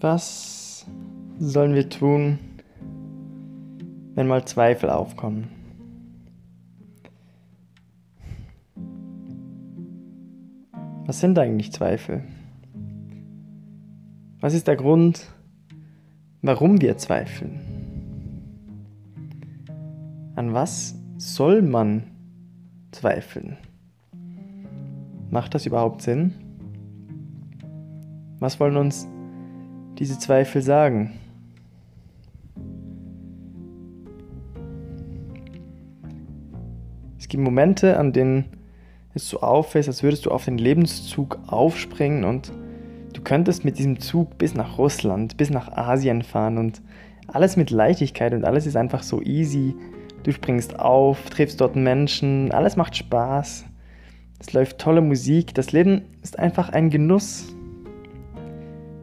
Was sollen wir tun, wenn mal Zweifel aufkommen? Was sind eigentlich Zweifel? Was ist der Grund, warum wir zweifeln? An was soll man zweifeln? Macht das überhaupt Sinn? Was wollen uns diese Zweifel sagen? Es gibt Momente, an denen es so auffällt, als würdest du auf den Lebenszug aufspringen und du könntest mit diesem Zug bis nach Russland, bis nach Asien fahren und alles mit Leichtigkeit und alles ist einfach so easy. Du springst auf, triffst dort Menschen, alles macht Spaß. Es läuft tolle Musik, das Leben ist einfach ein Genuss.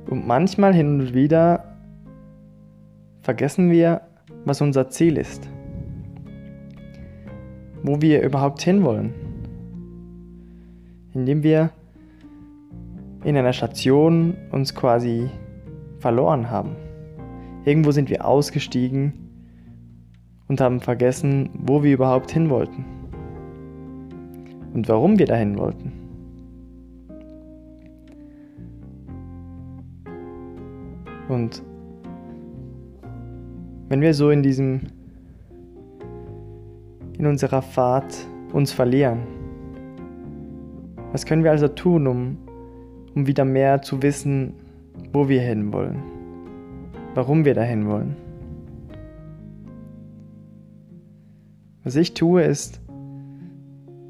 Und manchmal hin und wieder vergessen wir, was unser Ziel ist. Wo wir überhaupt hinwollen. Indem wir in einer Station uns quasi verloren haben. Irgendwo sind wir ausgestiegen und haben vergessen, wo wir überhaupt hin wollten. Und warum wir dahin wollten. Und wenn wir so in diesem, in unserer Fahrt uns verlieren, was können wir also tun, um, um wieder mehr zu wissen, wo wir hinwollen, warum wir dahin wollen? Was ich tue ist,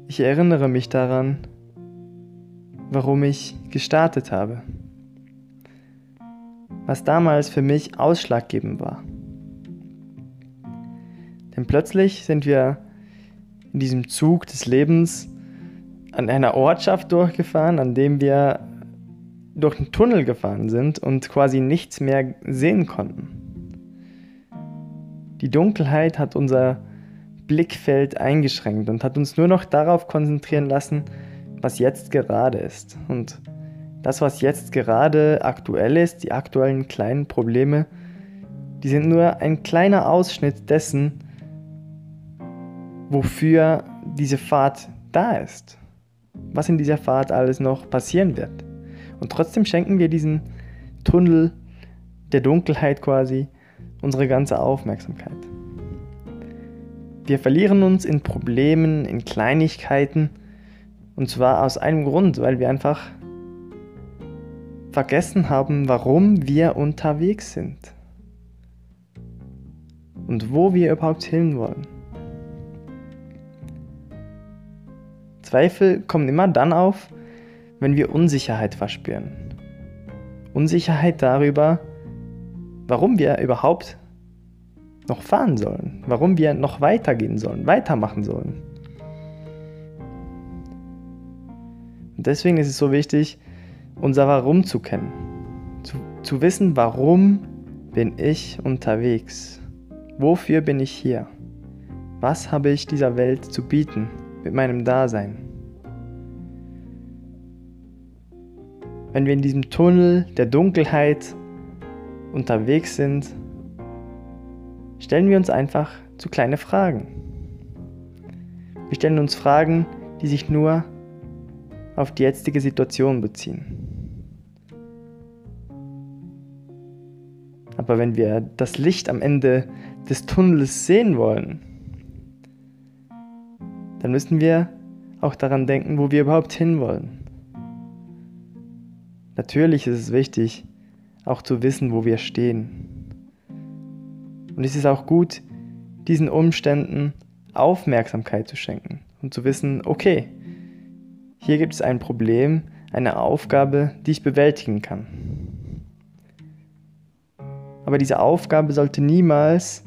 ich erinnere mich daran, warum ich gestartet habe was damals für mich ausschlaggebend war. Denn plötzlich sind wir in diesem Zug des Lebens an einer Ortschaft durchgefahren, an dem wir durch einen Tunnel gefahren sind und quasi nichts mehr sehen konnten. Die Dunkelheit hat unser Blickfeld eingeschränkt und hat uns nur noch darauf konzentrieren lassen, was jetzt gerade ist. Und das, was jetzt gerade aktuell ist, die aktuellen kleinen Probleme, die sind nur ein kleiner Ausschnitt dessen, wofür diese Fahrt da ist. Was in dieser Fahrt alles noch passieren wird. Und trotzdem schenken wir diesen Tunnel der Dunkelheit quasi unsere ganze Aufmerksamkeit. Wir verlieren uns in Problemen, in Kleinigkeiten. Und zwar aus einem Grund, weil wir einfach vergessen haben, warum wir unterwegs sind und wo wir überhaupt hinwollen. Zweifel kommen immer dann auf, wenn wir Unsicherheit verspüren. Unsicherheit darüber, warum wir überhaupt noch fahren sollen, warum wir noch weitergehen sollen, weitermachen sollen. Und deswegen ist es so wichtig, unser Warum zu kennen. Zu, zu wissen, warum bin ich unterwegs? Wofür bin ich hier? Was habe ich dieser Welt zu bieten mit meinem Dasein? Wenn wir in diesem Tunnel der Dunkelheit unterwegs sind, stellen wir uns einfach zu kleine Fragen. Wir stellen uns Fragen, die sich nur auf die jetzige Situation beziehen. Aber wenn wir das Licht am Ende des Tunnels sehen wollen, dann müssen wir auch daran denken, wo wir überhaupt hinwollen. Natürlich ist es wichtig, auch zu wissen, wo wir stehen. Und es ist auch gut, diesen Umständen Aufmerksamkeit zu schenken und zu wissen, okay, hier gibt es ein Problem, eine Aufgabe, die ich bewältigen kann. Aber diese Aufgabe sollte niemals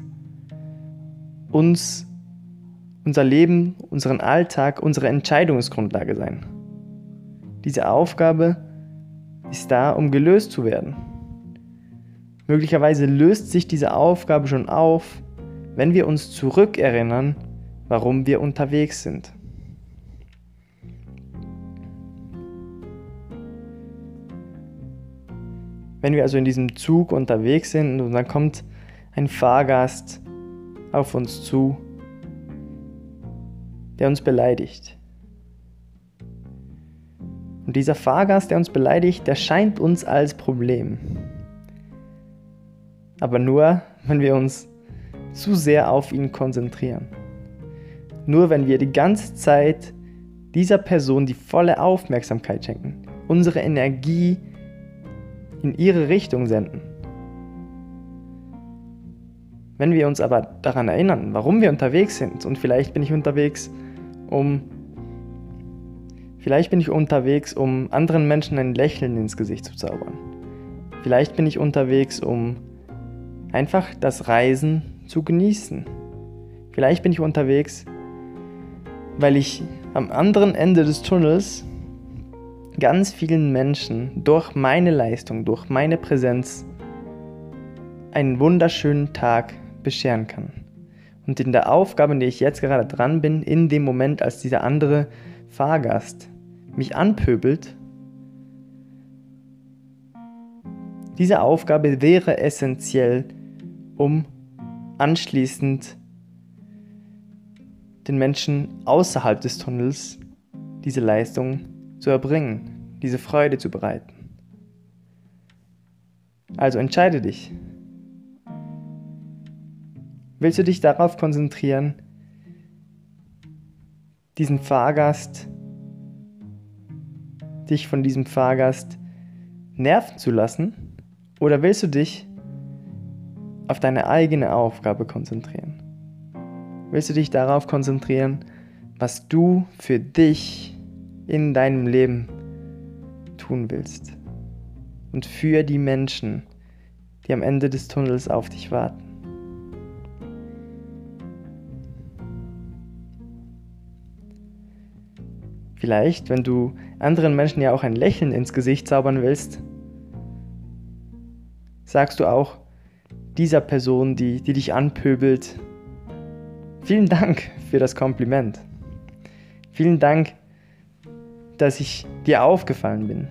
uns, unser Leben, unseren Alltag, unsere Entscheidungsgrundlage sein. Diese Aufgabe ist da, um gelöst zu werden. Möglicherweise löst sich diese Aufgabe schon auf, wenn wir uns zurückerinnern, warum wir unterwegs sind. Wenn wir also in diesem Zug unterwegs sind und dann kommt ein Fahrgast auf uns zu, der uns beleidigt. Und dieser Fahrgast, der uns beleidigt, der scheint uns als Problem. Aber nur, wenn wir uns zu sehr auf ihn konzentrieren. Nur wenn wir die ganze Zeit dieser Person die volle Aufmerksamkeit schenken, unsere Energie in ihre Richtung senden. Wenn wir uns aber daran erinnern, warum wir unterwegs sind, und vielleicht bin ich unterwegs, um vielleicht bin ich unterwegs, um anderen Menschen ein Lächeln ins Gesicht zu zaubern. Vielleicht bin ich unterwegs, um einfach das Reisen zu genießen. Vielleicht bin ich unterwegs, weil ich am anderen Ende des Tunnels ganz vielen Menschen durch meine Leistung, durch meine Präsenz einen wunderschönen Tag bescheren kann. Und in der Aufgabe, in der ich jetzt gerade dran bin, in dem Moment, als dieser andere Fahrgast mich anpöbelt, diese Aufgabe wäre essentiell, um anschließend den Menschen außerhalb des Tunnels diese Leistung zu erbringen, diese Freude zu bereiten. Also entscheide dich. Willst du dich darauf konzentrieren, diesen Fahrgast, dich von diesem Fahrgast nerven zu lassen? Oder willst du dich auf deine eigene Aufgabe konzentrieren? Willst du dich darauf konzentrieren, was du für dich in deinem Leben tun willst? Und für die Menschen, die am Ende des Tunnels auf dich warten. Vielleicht, wenn du anderen Menschen ja auch ein Lächeln ins Gesicht zaubern willst, sagst du auch, dieser Person, die, die dich anpöbelt. Vielen Dank für das Kompliment. Vielen Dank, dass ich dir aufgefallen bin.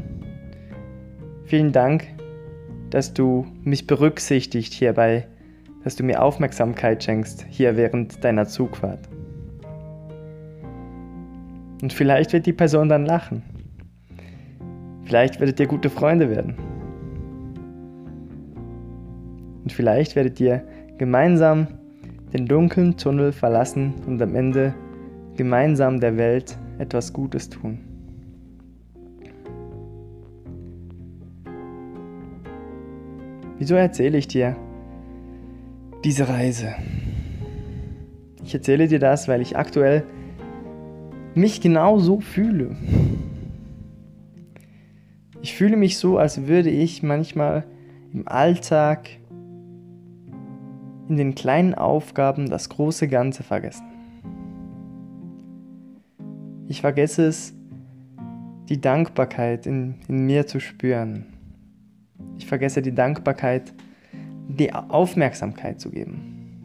Vielen Dank, dass du mich berücksichtigt hierbei, dass du mir Aufmerksamkeit schenkst hier während deiner Zugfahrt. Und vielleicht wird die Person dann lachen. Vielleicht werdet ihr gute Freunde werden. Und vielleicht werdet ihr gemeinsam den dunklen Tunnel verlassen und am Ende gemeinsam der Welt etwas Gutes tun. Wieso erzähle ich dir diese Reise? Ich erzähle dir das, weil ich aktuell mich genau so fühle. Ich fühle mich so, als würde ich manchmal im Alltag in den kleinen Aufgaben das große Ganze vergessen. Ich vergesse es, die Dankbarkeit in, in mir zu spüren. Ich vergesse die Dankbarkeit, die Aufmerksamkeit zu geben.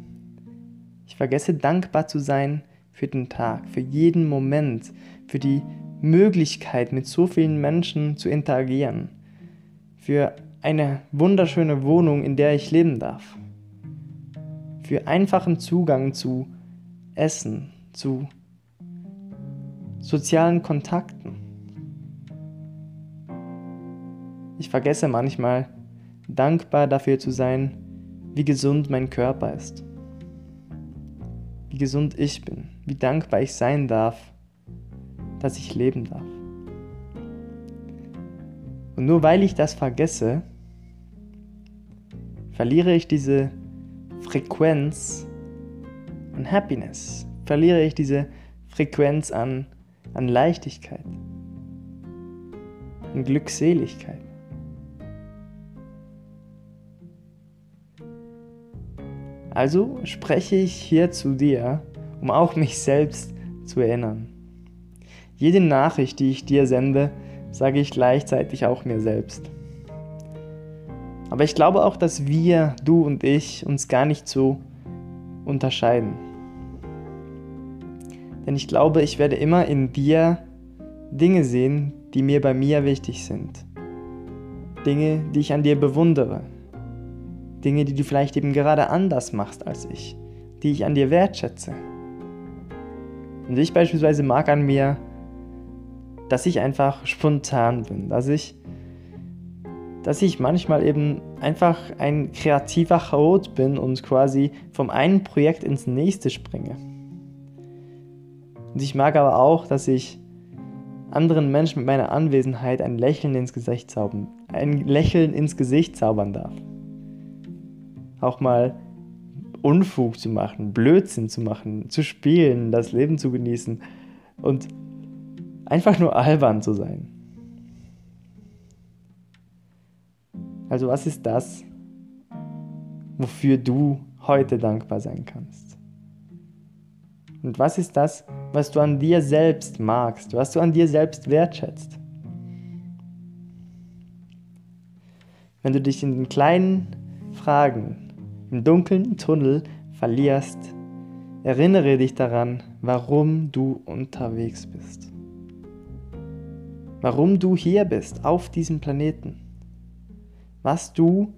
Ich vergesse dankbar zu sein für den Tag, für jeden Moment, für die Möglichkeit, mit so vielen Menschen zu interagieren, für eine wunderschöne Wohnung, in der ich leben darf für einfachen Zugang zu Essen, zu sozialen Kontakten. Ich vergesse manchmal, dankbar dafür zu sein, wie gesund mein Körper ist, wie gesund ich bin, wie dankbar ich sein darf, dass ich leben darf. Und nur weil ich das vergesse, verliere ich diese Frequenz an Happiness? Verliere ich diese Frequenz an, an Leichtigkeit, an Glückseligkeit? Also spreche ich hier zu dir, um auch mich selbst zu erinnern. Jede Nachricht, die ich dir sende, sage ich gleichzeitig auch mir selbst. Aber ich glaube auch, dass wir, du und ich, uns gar nicht so unterscheiden. Denn ich glaube, ich werde immer in dir Dinge sehen, die mir bei mir wichtig sind. Dinge, die ich an dir bewundere. Dinge, die du vielleicht eben gerade anders machst als ich, die ich an dir wertschätze. Und ich beispielsweise mag an mir, dass ich einfach spontan bin, dass ich, dass ich manchmal eben einfach ein kreativer Chaot bin und quasi vom einen Projekt ins nächste springe. Und ich mag aber auch, dass ich anderen Menschen mit meiner Anwesenheit ein Lächeln ins Gesicht zaubern, ein Lächeln ins Gesicht zaubern darf. Auch mal Unfug zu machen, Blödsinn zu machen, zu spielen, das Leben zu genießen und einfach nur albern zu sein. Also was ist das, wofür du heute dankbar sein kannst? Und was ist das, was du an dir selbst magst, was du an dir selbst wertschätzt? Wenn du dich in den kleinen Fragen im dunklen Tunnel verlierst, erinnere dich daran, warum du unterwegs bist. Warum du hier bist, auf diesem Planeten. Was du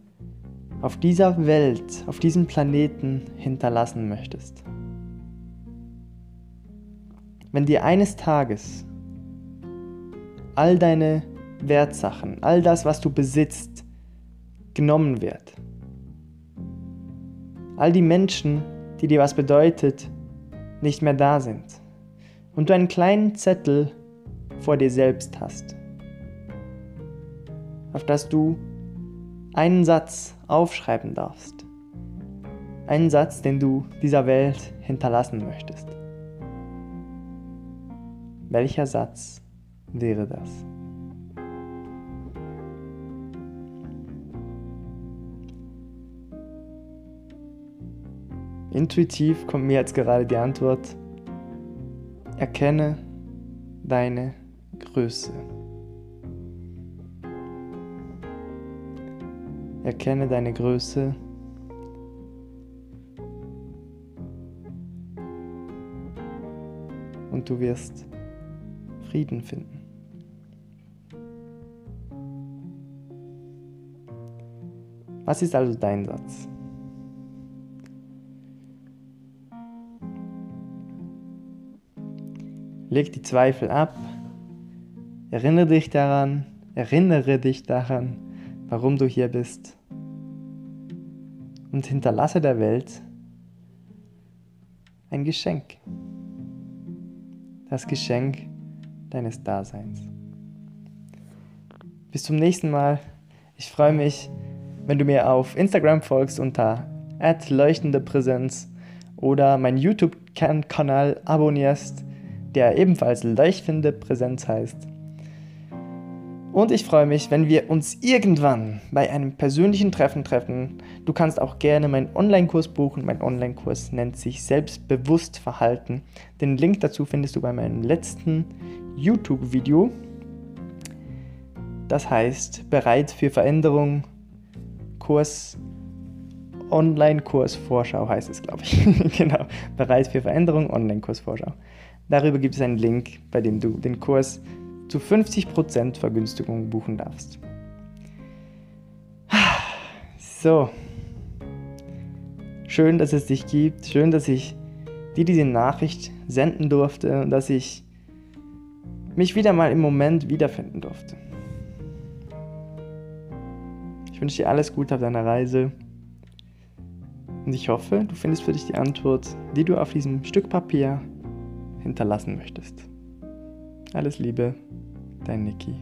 auf dieser Welt, auf diesem Planeten hinterlassen möchtest. Wenn dir eines Tages all deine Wertsachen, all das, was du besitzt, genommen wird, all die Menschen, die dir was bedeutet, nicht mehr da sind und du einen kleinen Zettel vor dir selbst hast, auf das du einen Satz aufschreiben darfst. Einen Satz, den du dieser Welt hinterlassen möchtest. Welcher Satz wäre das? Intuitiv kommt mir jetzt gerade die Antwort, erkenne deine Größe. Erkenne deine Größe. Und du wirst Frieden finden. Was ist also dein Satz? Leg die Zweifel ab. Erinnere dich daran, erinnere dich daran, warum du hier bist. Und hinterlasse der Welt ein Geschenk. Das Geschenk deines Daseins. Bis zum nächsten Mal. Ich freue mich, wenn du mir auf Instagram folgst unter leuchtende Präsenz oder meinen YouTube-Kanal abonnierst der ebenfalls leuchtende Präsenz heißt. Und ich freue mich, wenn wir uns irgendwann bei einem persönlichen Treffen treffen. Du kannst auch gerne meinen Online-Kurs buchen. Mein Online-Kurs nennt sich Selbstbewusst Verhalten. Den Link dazu findest du bei meinem letzten YouTube-Video. Das heißt, bereit für Veränderung, Kurs, Online-Kurs Vorschau heißt es, glaube ich. genau, bereit für Veränderung, Online-Kurs Vorschau. Darüber gibt es einen Link, bei dem du den Kurs zu 50% Vergünstigung buchen darfst. So. Schön, dass es dich gibt. Schön, dass ich dir diese Nachricht senden durfte und dass ich mich wieder mal im Moment wiederfinden durfte. Ich wünsche dir alles Gute auf deiner Reise und ich hoffe, du findest für dich die Antwort, die du auf diesem Stück Papier hinterlassen möchtest. Alles Liebe, dein Niki.